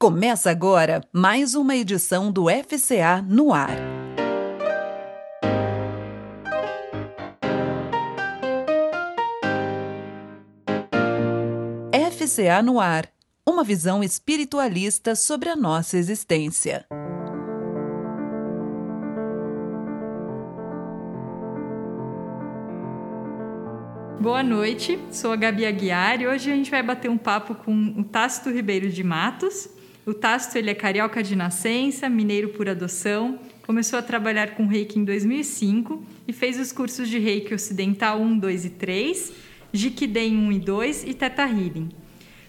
Começa agora mais uma edição do FCA no ar. FCA no ar uma visão espiritualista sobre a nossa existência. Boa noite, sou a Gabi Aguiar e hoje a gente vai bater um papo com o Tácito Ribeiro de Matos. O Tácito ele é carioca de nascença, mineiro por adoção, começou a trabalhar com reiki em 2005 e fez os cursos de reiki ocidental 1, 2 e 3, Jikiden 1 e 2 e Teta Healing.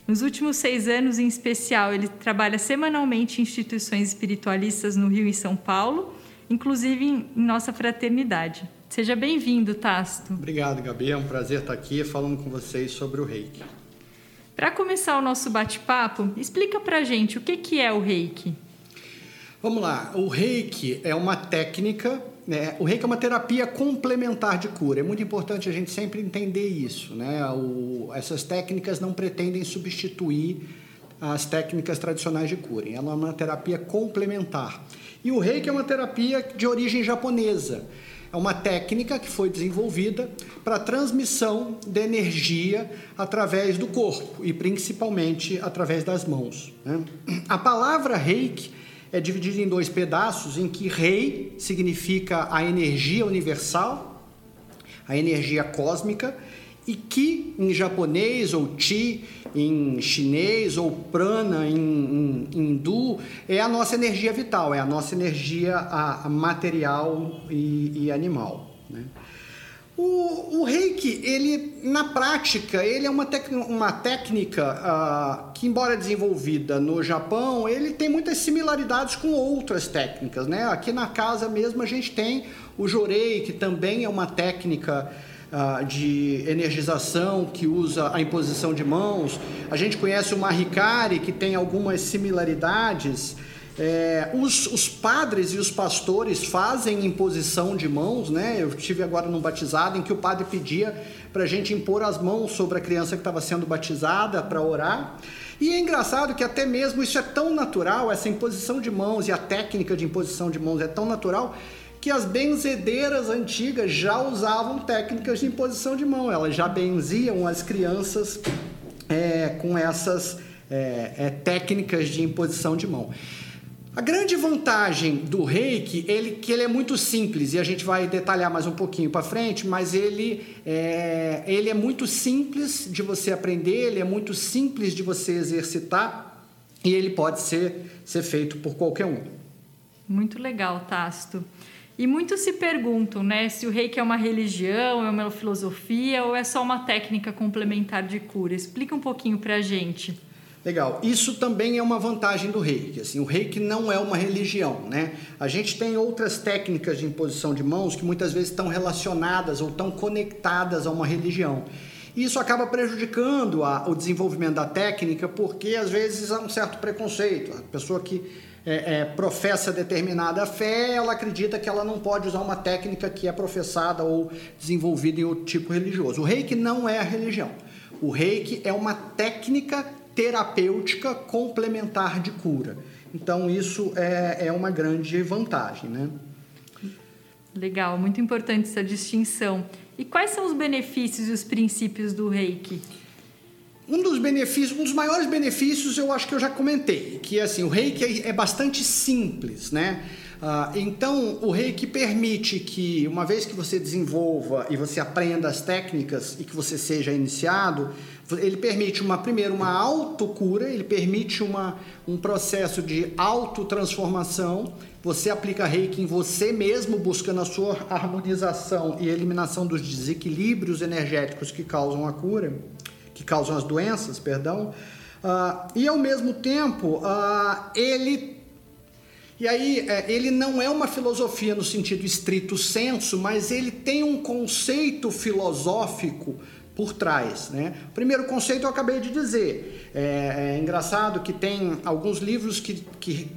Nos últimos seis anos, em especial, ele trabalha semanalmente em instituições espiritualistas no Rio e São Paulo, inclusive em nossa fraternidade. Seja bem-vindo, Tasto. Obrigado, Gabi. É um prazer estar aqui falando com vocês sobre o reiki. Para começar o nosso bate-papo, explica para gente o que, que é o reiki. Vamos lá. O reiki é uma técnica, né? o reiki é uma terapia complementar de cura. É muito importante a gente sempre entender isso. Né? O, essas técnicas não pretendem substituir as técnicas tradicionais de cura. Ela é uma terapia complementar. E o reiki é uma terapia de origem japonesa. É uma técnica que foi desenvolvida para transmissão de energia através do corpo e principalmente através das mãos. Né? A palavra reiki é dividida em dois pedaços, em que rei significa a energia universal, a energia cósmica, e ki em japonês, ou chi em chinês, ou prana em, em, em hindu, é a nossa energia vital, é a nossa energia a, a material e, e animal. Né? O, o, reiki, ele, na prática, ele é uma, tec, uma técnica uh, que, embora desenvolvida no Japão, ele tem muitas similaridades com outras técnicas. Né? Aqui na casa mesmo a gente tem o jorei, que também é uma técnica uh, de energização que usa a imposição de mãos. A gente conhece o Mahikari, que tem algumas similaridades. É, os, os, padres e os pastores fazem imposição de mãos, né? Eu tive agora num batizado em que o padre pedia para a gente impor as mãos sobre a criança que estava sendo batizada para orar. E é engraçado que até mesmo isso é tão natural, essa imposição de mãos e a técnica de imposição de mãos é tão natural que as benzedeiras antigas já usavam técnicas de imposição de mão, elas já benziam as crianças é, com essas é, é, técnicas de imposição de mão. A grande vantagem do reiki ele que ele é muito simples e a gente vai detalhar mais um pouquinho para frente, mas ele é, ele é muito simples de você aprender, ele é muito simples de você exercitar e ele pode ser, ser feito por qualquer um. Muito legal, Tasto. E muitos se perguntam, né, se o reiki é uma religião, é uma filosofia ou é só uma técnica complementar de cura. Explica um pouquinho para a gente. Legal. Isso também é uma vantagem do reiki. Assim, o reiki não é uma religião, né? A gente tem outras técnicas de imposição de mãos que muitas vezes estão relacionadas ou estão conectadas a uma religião. E isso acaba prejudicando a, o desenvolvimento da técnica porque às vezes há um certo preconceito. A pessoa que é, é, professa determinada fé, ela acredita que ela não pode usar uma técnica que é professada ou desenvolvida em outro tipo religioso. O reiki não é a religião. O reiki é uma técnica terapêutica complementar de cura. Então, isso é, é uma grande vantagem, né? Legal, muito importante essa distinção. E quais são os benefícios e os princípios do reiki? Um dos benefícios, um dos maiores benefícios eu acho que eu já comentei, que assim, o reiki é, é bastante simples, né? Uh, então, o reiki permite que, uma vez que você desenvolva e você aprenda as técnicas e que você seja iniciado, ele permite uma primeiro uma autocura, ele permite uma, um processo de autotransformação. Você aplica reiki em você mesmo, buscando a sua harmonização e eliminação dos desequilíbrios energéticos que causam a cura que causam as doenças, perdão, uh, e ao mesmo tempo uh, ele e aí, é, ele não é uma filosofia no sentido estrito senso, mas ele tem um conceito filosófico por trás. Né? O primeiro conceito eu acabei de dizer. É, é engraçado que tem alguns livros que, que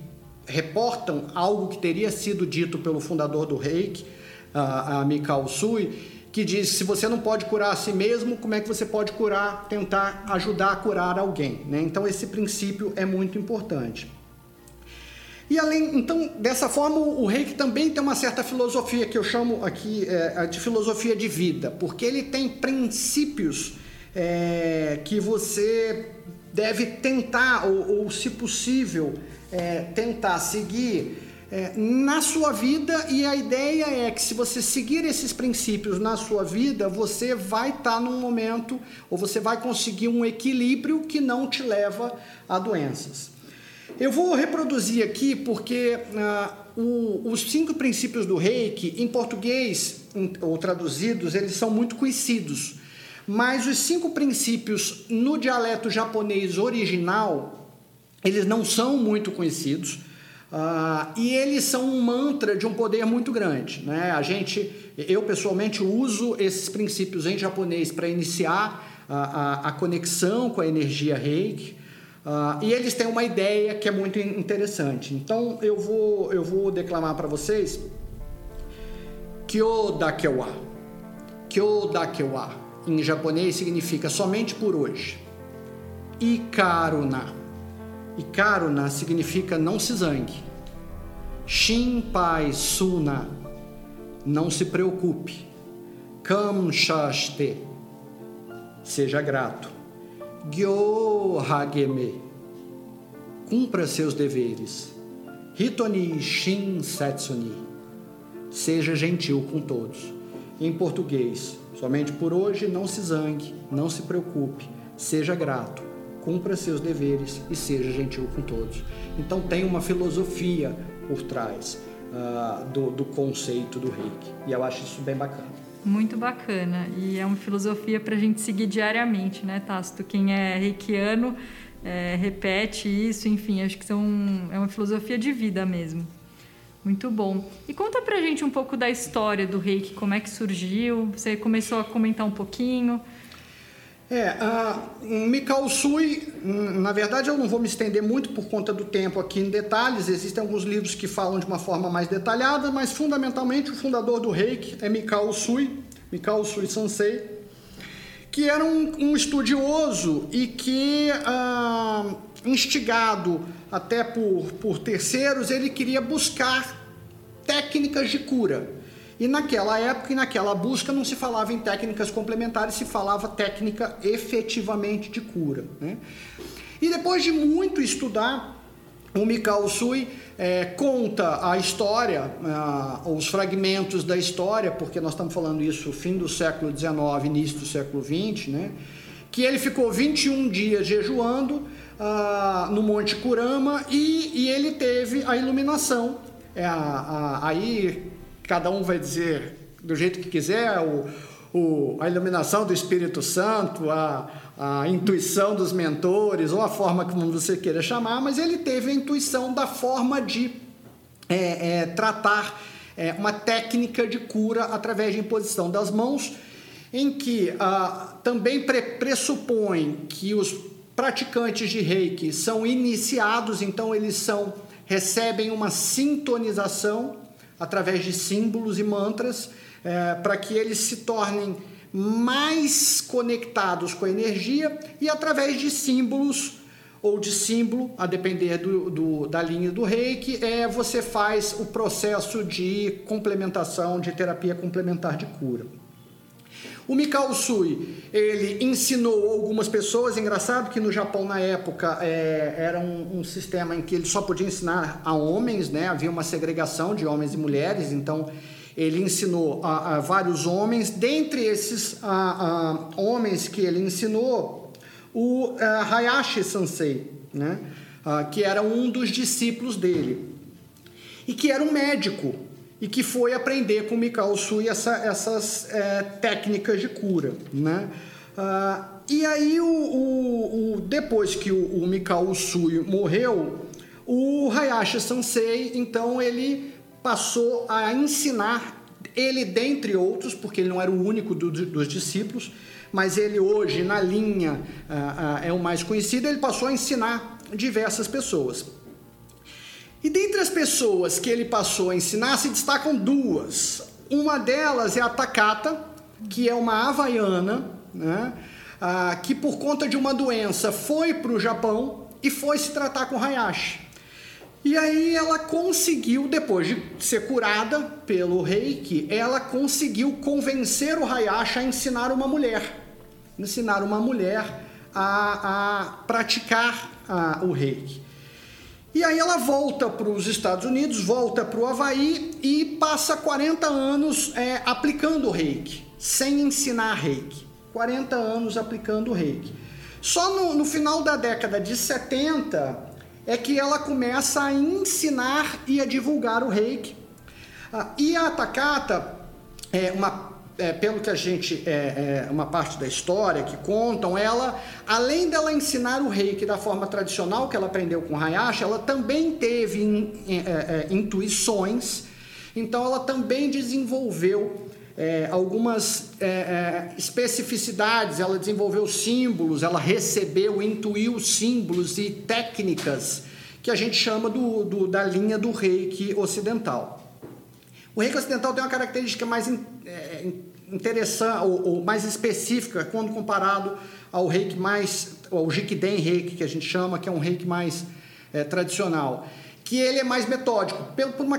reportam algo que teria sido dito pelo fundador do Reiki, a, a Mikao Sui, que diz se você não pode curar a si mesmo, como é que você pode curar, tentar ajudar a curar alguém? Né? Então esse princípio é muito importante. E além, então, dessa forma, o reiki também tem uma certa filosofia que eu chamo aqui é, de filosofia de vida, porque ele tem princípios é, que você deve tentar, ou, ou se possível, é, tentar seguir é, na sua vida e a ideia é que se você seguir esses princípios na sua vida, você vai estar tá num momento ou você vai conseguir um equilíbrio que não te leva a doenças. Eu vou reproduzir aqui porque ah, o, os cinco princípios do Reiki, em português ou traduzidos, eles são muito conhecidos. Mas os cinco princípios no dialeto japonês original, eles não são muito conhecidos. Uh, e eles são um mantra de um poder muito grande. Né? A gente, eu pessoalmente uso esses princípios em japonês para iniciar a, a, a, conexão com a energia reiki. Uh, e eles têm uma ideia que é muito interessante. Então eu vou, eu vou declamar para vocês Kyo Dakewa. Kyo Dakewa em japonês significa somente por hoje. Ikaruna Ikaruna significa não se zangue. Shinpai suna, não se preocupe. Kamshaste, seja grato. Gyo hageme, cumpra seus deveres. Hitoni shin setsuni, seja gentil com todos. Em português, somente por hoje não se zangue, não se preocupe, seja grato cumpra seus deveres e seja gentil com todos. Então tem uma filosofia por trás uh, do, do conceito do reiki e eu acho isso bem bacana. Muito bacana e é uma filosofia para a gente seguir diariamente, né, Tácito? Quem é reikiano é, repete isso, enfim, acho que são, é uma filosofia de vida mesmo. Muito bom. E conta pra gente um pouco da história do reiki, como é que surgiu, você começou a comentar um pouquinho. É, uh, Mikao Sui, na verdade eu não vou me estender muito por conta do tempo aqui em detalhes, existem alguns livros que falam de uma forma mais detalhada, mas fundamentalmente o fundador do Reiki é Mikao Sui, Mikao Sui Sansei, que era um, um estudioso e que, uh, instigado até por, por terceiros, ele queria buscar técnicas de cura. E naquela época e naquela busca não se falava em técnicas complementares, se falava técnica efetivamente de cura. Né? E depois de muito estudar, o Mikao Sui é, conta a história, os fragmentos da história, porque nós estamos falando isso fim do século XIX, início do século XX, né? que ele ficou 21 dias jejuando ah, no Monte Kurama e, e, ele teve a iluminação. É, a, a, aí cada um vai dizer do jeito que quiser, o, o, a iluminação do Espírito Santo, a, a intuição dos mentores, ou a forma como você queira chamar, mas ele teve a intuição da forma de é, é, tratar é, uma técnica de cura através de imposição das mãos, em que ah, também pre pressupõe que os praticantes de reiki são iniciados, então eles são recebem uma sintonização através de símbolos e mantras, é, para que eles se tornem mais conectados com a energia e através de símbolos ou de símbolo, a depender do, do, da linha do reiki, é, você faz o processo de complementação, de terapia complementar de cura. O Mikao Sui, ele ensinou algumas pessoas, engraçado que no Japão na época é, era um, um, sistema em que ele só podia ensinar a homens, né? havia uma segregação de homens e mulheres, então ele ensinou a, a vários homens, dentre esses a, a, homens que ele ensinou, o Hayashi Sensei, né? que era um dos discípulos dele, e que era um médico, e que foi aprender com Mikao Sui essa, essas é, técnicas de cura, né? Ah, e aí, o, o, o, depois que o, o Mikao Sui morreu, o Hayashi Sensei, então, ele passou a ensinar, ele dentre outros, porque ele não era o único do, dos discípulos, mas ele hoje, na linha, ah, ah, é o mais conhecido, ele passou a ensinar diversas pessoas. E dentre as pessoas que ele passou a ensinar, se destacam duas. Uma delas é a Takata, que é uma havaiana, né? Ah, que por conta de uma doença foi para o Japão e foi se tratar com Hayashi. E aí ela conseguiu, depois de ser curada pelo reiki, ela conseguiu convencer o Hayashi a ensinar uma mulher. Ensinar uma mulher a, a praticar a, o reiki. E aí ela volta para os Estados Unidos, volta para o Havaí e passa 40 anos é, aplicando o reiki, sem ensinar reiki. 40 anos aplicando o reiki. Só no, no final da década de 70 é que ela começa a ensinar e a divulgar o reiki. Ah, e a Takata, é uma, é, pelo que a gente, é, é, uma parte da história que contam, ela, além dela ensinar o reiki da forma tradicional que ela aprendeu com Hayashi, ela também teve in, é, é, intuições, então ela também desenvolveu é, algumas é, é, especificidades, ela desenvolveu símbolos, ela recebeu, intuiu símbolos e técnicas que a gente chama do, do da linha do reiki ocidental. O reiki ocidental tem uma característica mais é, interessante ou, ou, mais específica quando comparado ao reiki mais, ao Jikiden reiki que a gente chama, que é um reiki mais é, tradicional, que ele é mais metódico, por uma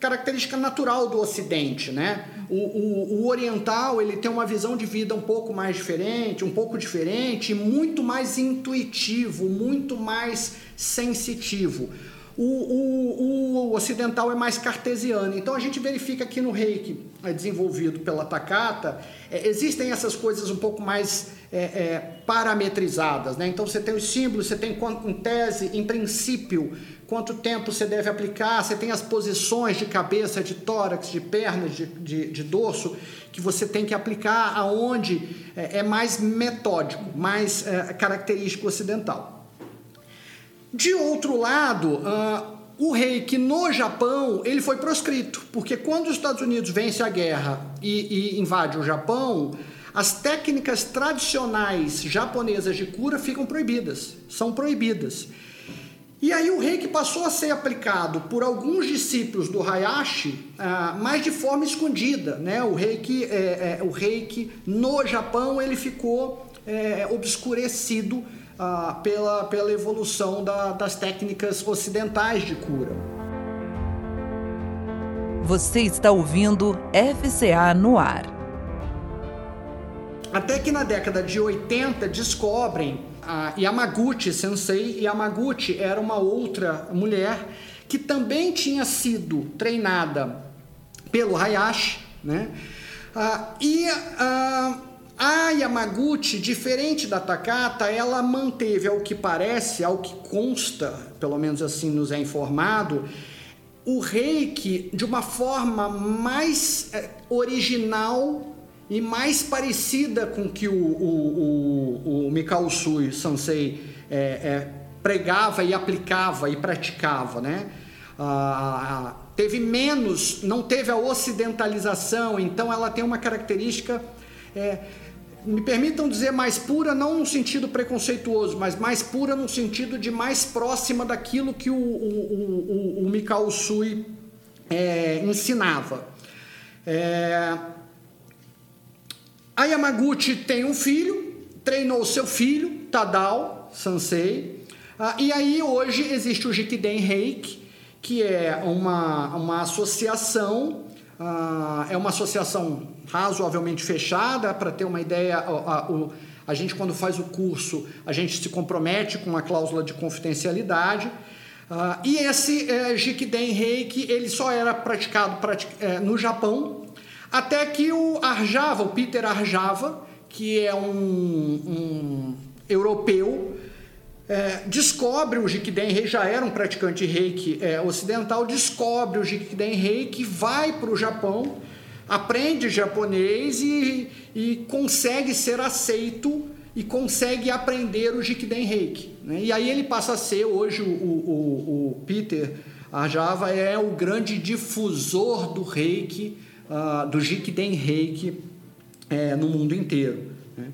característica natural do Ocidente, né? O, o, o, oriental ele tem uma visão de vida um pouco mais diferente, um pouco diferente, muito mais intuitivo, muito mais sensitivo. O, o, o, ocidental é mais cartesiano. Então a gente verifica que no reiki é desenvolvido pela Takata, é, existem essas coisas um pouco mais é, é, parametrizadas. Né? Então você tem os símbolos, você tem em tese, em princípio, quanto tempo você deve aplicar, você tem as posições de cabeça, de tórax, de pernas, de, de, de dorso, que você tem que aplicar aonde é, é mais metódico, mais é, característico ocidental. De outro lado, uh, o reiki no Japão ele foi proscrito, porque quando os Estados Unidos vence a guerra e, e invade o Japão, as técnicas tradicionais japonesas de cura ficam proibidas, são proibidas. E aí o reiki passou a ser aplicado por alguns discípulos do Hayashi, ah, mas de forma escondida. Né? O, reiki, é, é, o reiki no Japão ele ficou é, obscurecido ah, pela, pela evolução da, das técnicas ocidentais de cura. Você está ouvindo FCA no ar. Até que na década de 80 descobrem a Yamaguchi Sensei. Yamaguchi era uma outra mulher que também tinha sido treinada pelo Hayashi, né? Ah, e ah, a Yamaguchi, diferente da Takata, ela manteve, ao que parece, ao que consta, pelo menos assim nos é informado, o reiki de uma forma mais eh, original e mais parecida com que o, o, o, o Mikao Sui Sansei é, é, pregava e aplicava e praticava, né? Ah, teve menos, não teve a ocidentalização, então ela tem uma característica, é, me permitam dizer, mais pura, não no sentido preconceituoso, mas mais pura no sentido de mais próxima daquilo que o, o, o, o Mikao Sui é, ensinava. É, a Yamaguchi tem um filho, treinou seu filho, Tadao Sansei, ah, e aí hoje existe o Jikiden Reiki, que é uma, uma associação, ah, é uma associação razoavelmente fechada, para ter uma ideia, a, a, a, gente quando faz o curso, a gente se compromete com a cláusula de confidencialidade, ah, e esse é, Jikiden Reiki, ele só era praticado é, no Japão, até que o Arjava, o Peter Arjava, que é um, um europeu, é, descobre o Jikiden Rei, já era um praticante reiki é, ocidental, descobre o Jikiden Reiki, vai para o Japão, aprende japonês e, e consegue ser aceito e consegue aprender o Jikiden Reiki. Né? E aí ele passa a ser, hoje, o, o, o Peter Arjava é o grande difusor do reiki uh, do Jikiden Reiki é, no mundo inteiro. Né?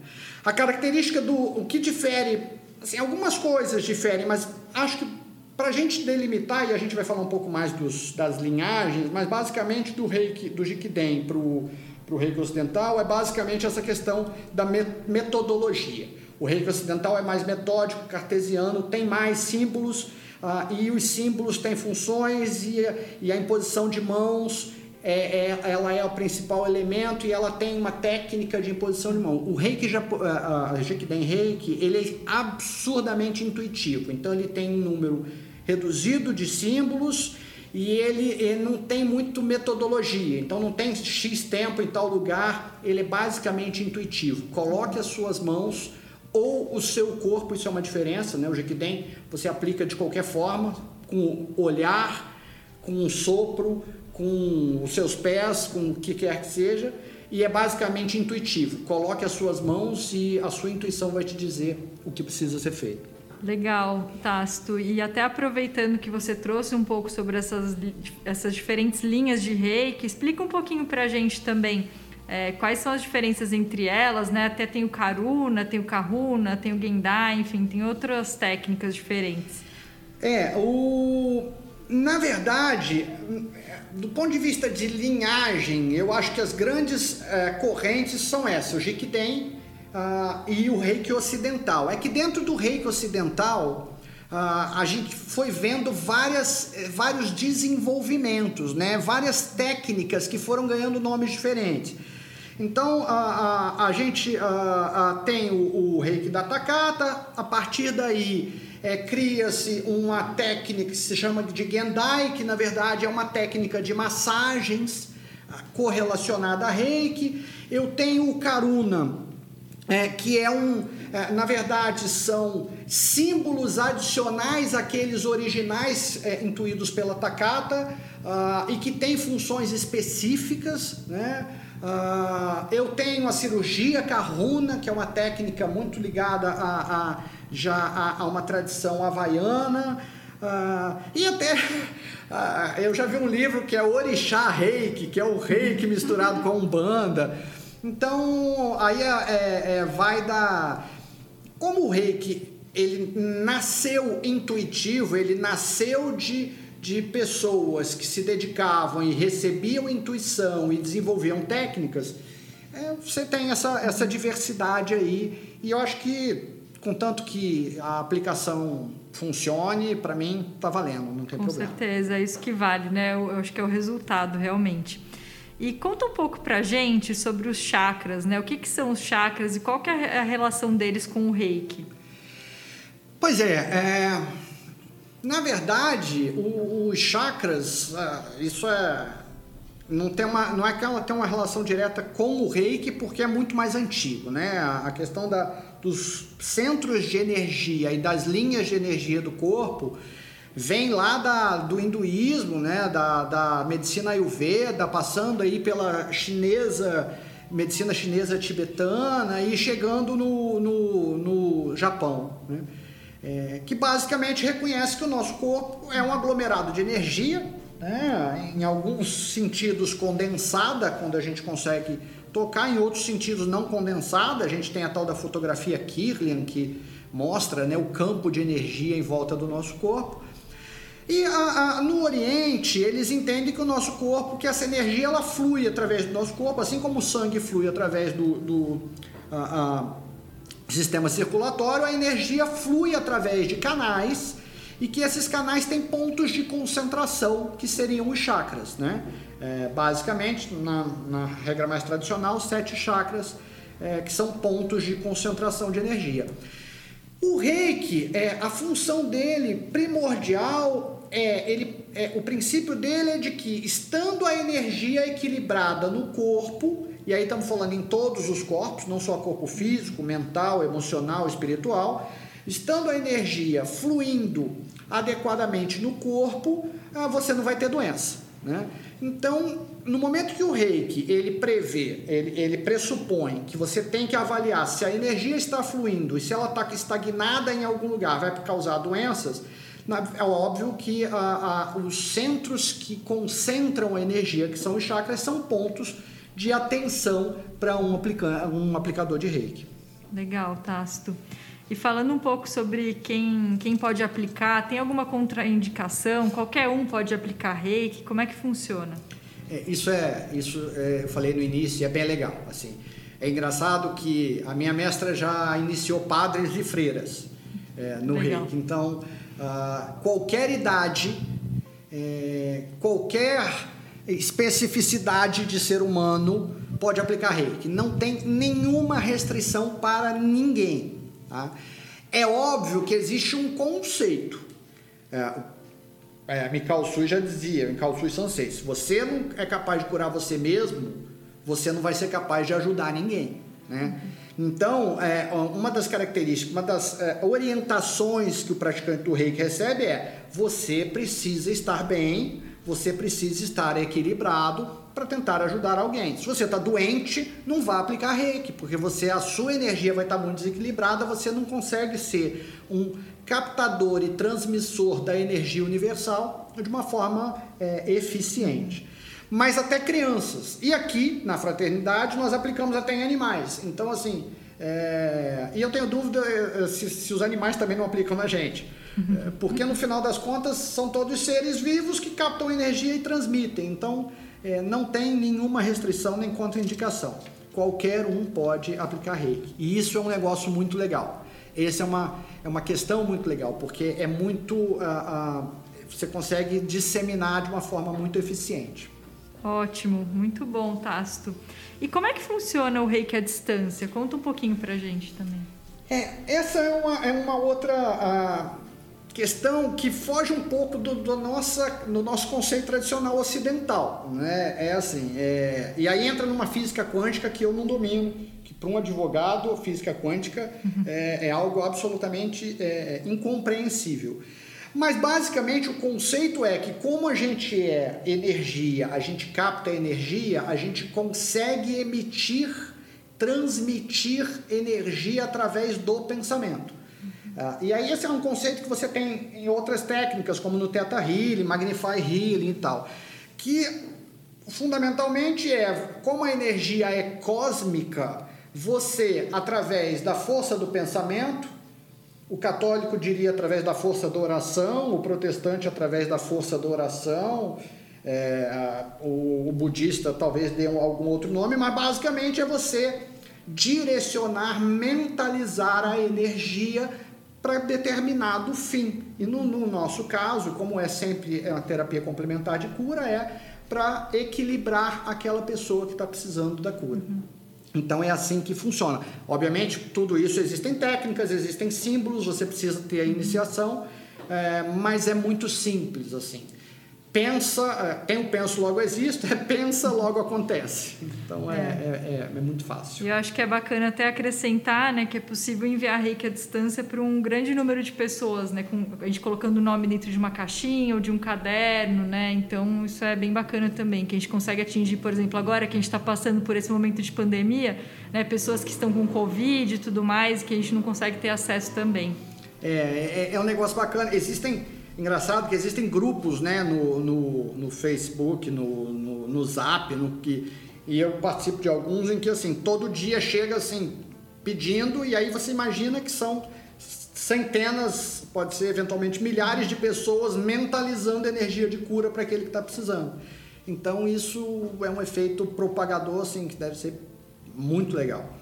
A característica do o que difere, assim, algumas coisas diferem, mas acho que para a gente delimitar, e a gente vai falar um pouco mais dos, das linhagens, mas basicamente do reiki, do Jikiden para o reiki ocidental é basicamente essa questão da metodologia. O reiki ocidental é mais metódico, cartesiano, tem mais símbolos ah, e os símbolos têm funções e, e a imposição de mãos é, é, ela é o principal elemento e ela tem uma técnica de imposição de mão. O reiki, a, a Jikiden Reiki, ele é absurdamente intuitivo. Então ele tem um número reduzido de símbolos e ele, ele, não tem muito metodologia, então não tem X tempo em tal lugar, ele é basicamente intuitivo. Coloque as suas mãos ou o seu corpo, isso é uma diferença, né? O Jequidem você aplica de qualquer forma, com olhar, com um sopro, com os seus pés, com o que quer que seja, e é basicamente intuitivo. Coloque as suas mãos e a sua intuição vai te dizer o que precisa ser feito. Legal, Tasto. E até aproveitando que você trouxe um pouco sobre essas, essas diferentes linhas de reiki, explica um pouquinho para a gente também é, quais são as diferenças entre elas, né? Até tem o Karuna, tem o Kahuna, tem o Gendai, enfim, tem outras técnicas diferentes. É, o... na verdade, do ponto de vista de linhagem, eu acho que as grandes é, correntes são essas, o Jikiden, uh, e o reiki ocidental. É que dentro do reiki ocidental, uh, a gente foi vendo várias, eh, vários desenvolvimentos, né? várias técnicas que foram ganhando nomes diferentes. Então a, a, a gente a, a tem o, o, reiki da Takata, a partir daí é, cria-se uma técnica que se chama de Gendai, que na verdade é uma técnica de massagens correlacionada a reiki. Eu tenho o Karuna, é, que é um, é, na verdade, são símbolos adicionais àqueles originais é, intuídos pela Takata uh, e que têm funções específicas, né? Uh, eu tenho a cirurgia Kahuna, que é uma técnica muito ligada a, a já a, a, uma tradição havaiana. Uh, e até eu já vi um livro que é Orixá Reiki, que é o reiki misturado com Umbanda. Então, aí é, é, é, vai da. Como o reiki ele nasceu intuitivo, ele nasceu de, de pessoas que se dedicavam e recebiam intuição e desenvolviam técnicas, é, você tem essa, essa diversidade aí. E eu acho que, contanto que a aplicação funcione, para mim está valendo, não tem Com problema. Com certeza, é isso que vale, né? Eu acho que é o resultado realmente. E conta um pouco pra gente sobre os chakras, né? O que, que são os chakras e qual que é a relação deles com o reiki? Pois é, é na verdade, os chakras, é, isso é não tem uma não é que ela tem uma relação direta com o reiki porque é muito mais antigo né a questão da, dos centros de energia e das linhas de energia do corpo vem lá da, do hinduísmo, né, da, da medicina ayurveda, passando aí pela chinesa, medicina chinesa tibetana e chegando no, no, no Japão, né, é, que basicamente reconhece que o nosso corpo é um aglomerado de energia, né, em alguns sentidos condensada, quando a gente consegue tocar, em outros sentidos não condensada, a gente tem a tal da fotografia Kirlian, que mostra né, o campo de energia em volta do nosso corpo, e a, a, no Oriente, eles entendem que o nosso corpo, que essa energia ela flui através do nosso corpo, assim como o sangue flui através do, do a, sistema circulatório, a energia flui através de canais e que esses canais têm pontos de concentração, que seriam os chakras. Né? É, basicamente, na, na, regra mais tradicional, sete chakras, é, que são pontos de concentração de energia. O reiki, é, a função dele primordial é, ele, é, o princípio dele é de que, estando a energia equilibrada no corpo, e aí estamos falando em todos os corpos, não só corpo físico, mental, emocional, espiritual, estando a energia fluindo adequadamente no corpo, ah, você não vai ter doença. Né? Então, no momento que o reiki ele prevê, ele, ele pressupõe que você tem que avaliar se a energia está fluindo e se ela está estagnada em algum lugar, vai causar doenças é óbvio que a, a, os centros que concentram a energia, que são os chakras, são pontos de atenção para um, aplica um aplicador de reiki. Legal, Tácito. E falando um pouco sobre quem, quem pode aplicar, tem alguma contraindicação? Qualquer um pode aplicar reiki? Como é que funciona? É, isso é, isso é, eu falei no início, é bem legal. Assim, é engraçado que a minha mestra já iniciou padres e freiras é, no legal. reiki. Então, uh, qualquer idade, é, qualquer especificidade de ser humano pode aplicar reiki. Não tem nenhuma restrição para ninguém. Tá? É óbvio que existe um conceito. É, é, Mikao Sui já dizia, Mikao Sui Sansei, se você não é capaz de curar você mesmo, você não vai ser capaz de ajudar ninguém. Né? Então, é, uma das características, uma das é, orientações que o praticante do reiki recebe é: você precisa estar bem, você precisa estar equilibrado para tentar ajudar alguém. Se você está doente, não vá aplicar reiki, porque você a sua energia vai estar tá muito desequilibrada, você não consegue ser um captador e transmissor da energia universal de uma forma é, eficiente. Mas até crianças. E aqui, na fraternidade, nós aplicamos até em animais. Então, assim, é... e eu tenho dúvida é, se, se os animais também não aplicam na gente. É, porque no final das contas são todos seres vivos que captam energia e transmitem. Então é, não tem nenhuma restrição nem contraindicação. Qualquer um pode aplicar reiki. E isso é um negócio muito legal. Essa é uma, é uma questão muito legal, porque é muito. Uh, uh, você consegue disseminar de uma forma muito eficiente. Ótimo, muito bom, Tasto. E como é que funciona o reiki à distância? Conta um pouquinho pra gente também. É, essa é uma, é uma outra. Uh, questão que foge um pouco do, do, nossa, do nosso conceito tradicional ocidental. Né? É assim, é, e aí entra numa física quântica que eu não domino, que para um advogado, física quântica uhum. é, é, algo absolutamente é, incompreensível. Mas basicamente o conceito é que como a gente é energia, a gente capta energia, a gente consegue emitir, transmitir energia através do pensamento. Uh, e aí esse é um conceito que você tem em outras técnicas, como no Theta Healing, Magnify Healing e tal, que fundamentalmente é como a energia é cósmica, você, através da força do pensamento, o católico diria através da força da oração, o protestante através da força da oração, é, o, o budista talvez dê algum outro nome, mas basicamente é você direcionar, mentalizar a energia para determinado fim. E no, no, nosso caso, como é sempre é uma terapia complementar de cura, é para equilibrar aquela pessoa que está precisando da cura. Uhum. Então é assim que funciona. Obviamente, tudo isso existem técnicas, existem símbolos, você precisa ter a iniciação, é, mas é muito simples assim pensa, é, tem o penso logo existe, é pensa logo acontece. Então é, é, é, é, muito fácil. E eu acho que é bacana até acrescentar né, que é possível enviar reiki à distância para um grande número de pessoas, né, com, a gente colocando o nome dentro de uma caixinha ou de um caderno, né? Então isso é bem bacana também, que a gente consegue atingir, por exemplo, agora que a gente está passando por esse momento de pandemia, né, pessoas que estão com Covid e tudo mais, que a gente não consegue ter acesso também. É, é, é um negócio bacana. Existem Engraçado que existem grupos né, no, no, no Facebook, no, no, no Zap, no que, e eu participo de alguns em que assim, todo dia chega assim, pedindo, e aí você imagina que são centenas, pode ser eventualmente milhares de pessoas mentalizando energia de cura para aquele que está precisando. Então isso é um efeito propagador assim, que deve ser muito legal.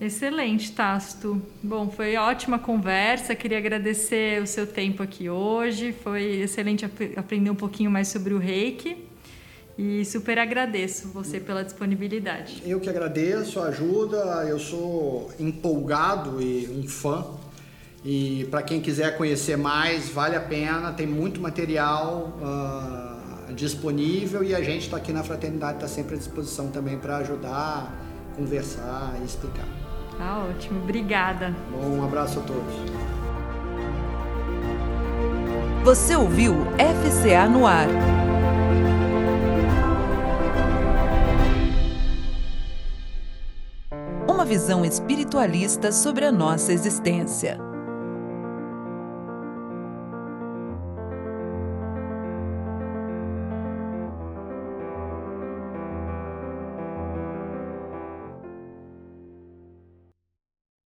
Excelente, Tasto. Bom, foi ótima conversa. Queria agradecer o seu tempo aqui hoje. Foi excelente ap aprender um pouquinho mais sobre o reiki. E super agradeço você pela disponibilidade. Eu que agradeço a ajuda. Eu sou empolgado e um fã. E para quem quiser conhecer mais, vale a pena. Tem muito material uh, disponível e a gente está aqui na Fraternidade, está sempre à disposição também para ajudar, conversar e explicar. Tá ótimo, obrigada. Bom, um abraço a todos. Você ouviu FCA no ar. Uma visão espiritualista sobre a nossa existência.